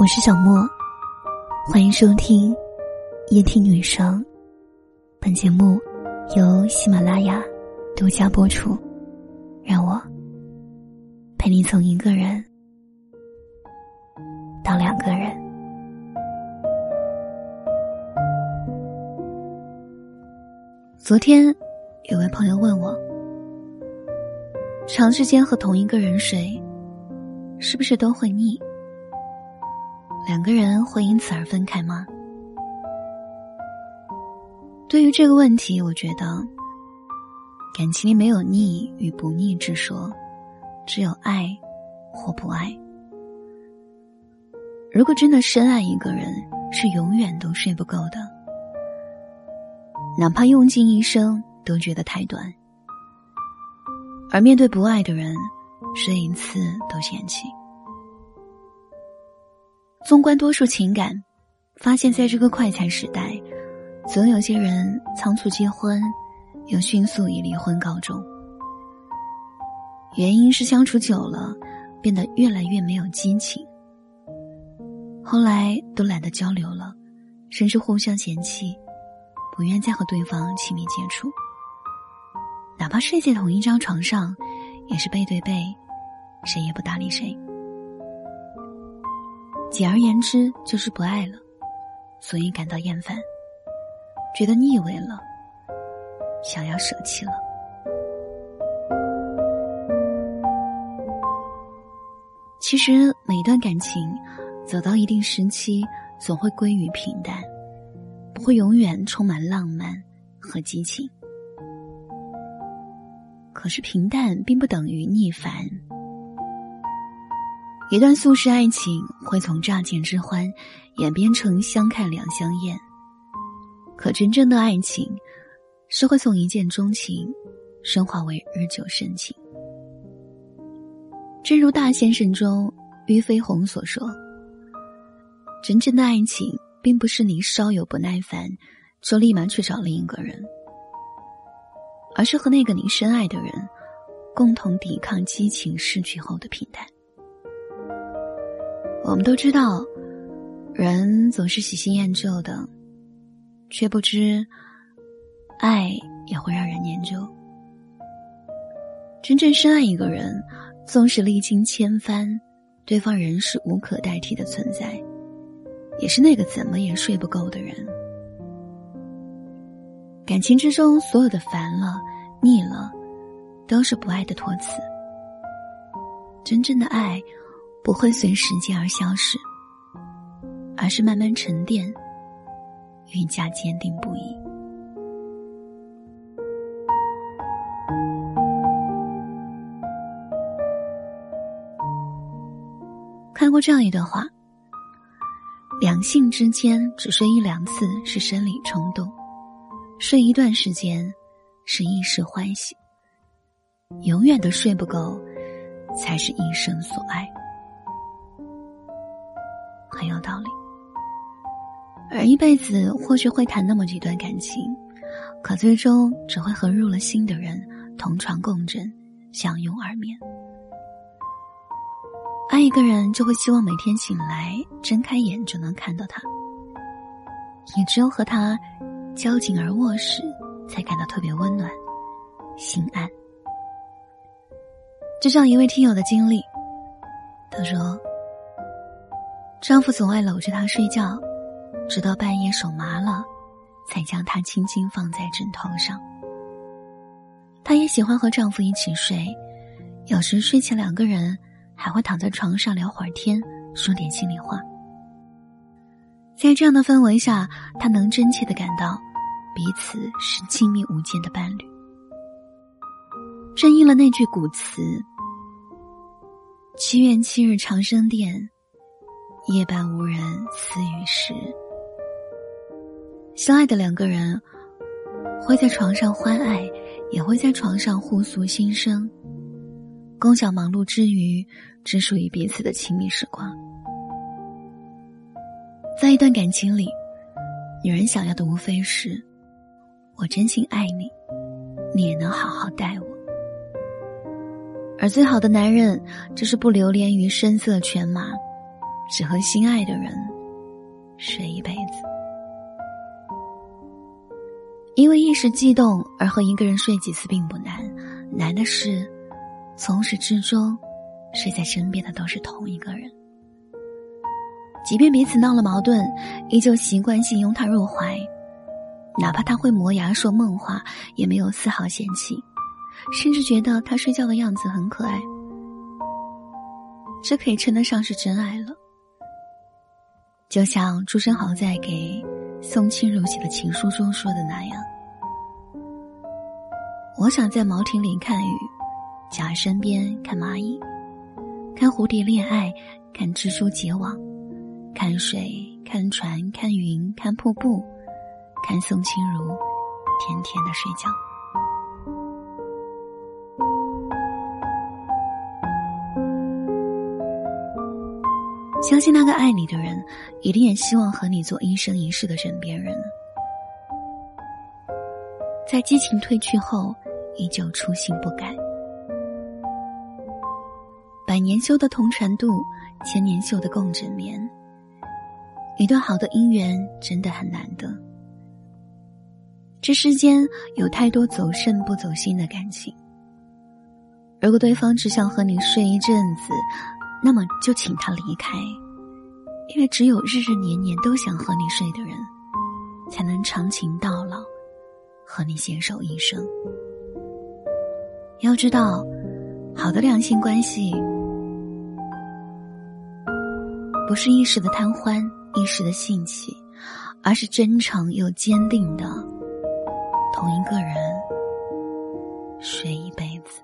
我是小莫，欢迎收听夜听女生。本节目由喜马拉雅独家播出。让我陪你从一个人到两个人。昨天有位朋友问我，长时间和同一个人睡，是不是都会腻？两个人会因此而分开吗？对于这个问题，我觉得感情里没有腻与不腻之说，只有爱或不爱。如果真的深爱一个人，是永远都睡不够的，哪怕用尽一生都觉得太短。而面对不爱的人，睡一次都嫌弃。纵观多数情感，发现在这个快餐时代，总有些人仓促结婚，又迅速以离婚告终。原因是相处久了，变得越来越没有激情，后来都懒得交流了，甚至互相嫌弃，不愿再和对方亲密接触。哪怕睡在同一张床上，也是背对背，谁也不搭理谁。简而言之，就是不爱了，所以感到厌烦，觉得腻味了，想要舍弃了。其实，每一段感情走到一定时期，总会归于平淡，不会永远充满浪漫和激情。可是，平淡并不等于逆反。一段速食爱情会从乍见之欢演变成相看两相厌，可真正的爱情是会从一见钟情升华为日久生情。正如大先生中俞飞鸿所说：“真正的爱情并不是你稍有不耐烦就立马去找另一个人，而是和那个你深爱的人共同抵抗激情逝去后的平淡。”我们都知道，人总是喜新厌旧的，却不知爱也会让人念旧。真正深爱一个人，纵使历经千帆，对方仍是无可代替的存在，也是那个怎么也睡不够的人。感情之中，所有的烦了、腻了，都是不爱的托词。真正的爱。不会随时间而消失，而是慢慢沉淀，愈加坚定不移。看过这样一段话：两性之间只睡一两次是生理冲动，睡一段时间是一时欢喜，永远的睡不够才是一生所爱。很有道理，而一辈子或许会谈那么几段感情，可最终只会和入了心的人同床共枕，相拥而眠。爱一个人，就会希望每天醒来睁开眼就能看到他，也只有和他交颈而卧时，才感到特别温暖，心安。就像一位听友的经历，他说。丈夫总爱搂着她睡觉，直到半夜手麻了，才将她轻轻放在枕头上。她也喜欢和丈夫一起睡，有时睡前两个人还会躺在床上聊会儿天，说点心里话。在这样的氛围下，她能真切的感到彼此是亲密无间的伴侣。正应了那句古词：“七月七日长生殿。”夜半无人私语时，相爱的两个人会在床上欢爱，也会在床上互诉心声，共享忙碌之余只属于彼此的亲密时光。在一段感情里，女人想要的无非是我真心爱你，你也能好好待我；而最好的男人，就是不流连于声色犬马。只和心爱的人睡一辈子。因为一时激动而和一个人睡几次并不难，难的是从始至终睡在身边的都是同一个人。即便彼此闹了矛盾，依旧习惯性拥他入怀，哪怕他会磨牙说梦话，也没有丝毫嫌弃，甚至觉得他睡觉的样子很可爱。这可以称得上是真爱了。就像朱生豪在给。宋清如写的情书中说的那样，我想在茅亭里看雨，假身边看蚂蚁，看蝴蝶恋爱，看蜘蛛结网，看水，看船，看云，看瀑布，看宋清如甜甜的睡觉。相信那个爱你的人，一定也希望和你做一生一世的枕边人。在激情褪去后，依旧初心不改。百年修的同船渡，千年修的共枕眠。一段好的姻缘真的很难得。这世间有太多走肾不走心的感情。如果对方只想和你睡一阵子，那么就请他离开，因为只有日日年年都想和你睡的人，才能长情到老，和你携手一生。要知道，好的两性关系，不是一时的贪欢、一时的兴起，而是真诚又坚定的，同一个人睡一辈子。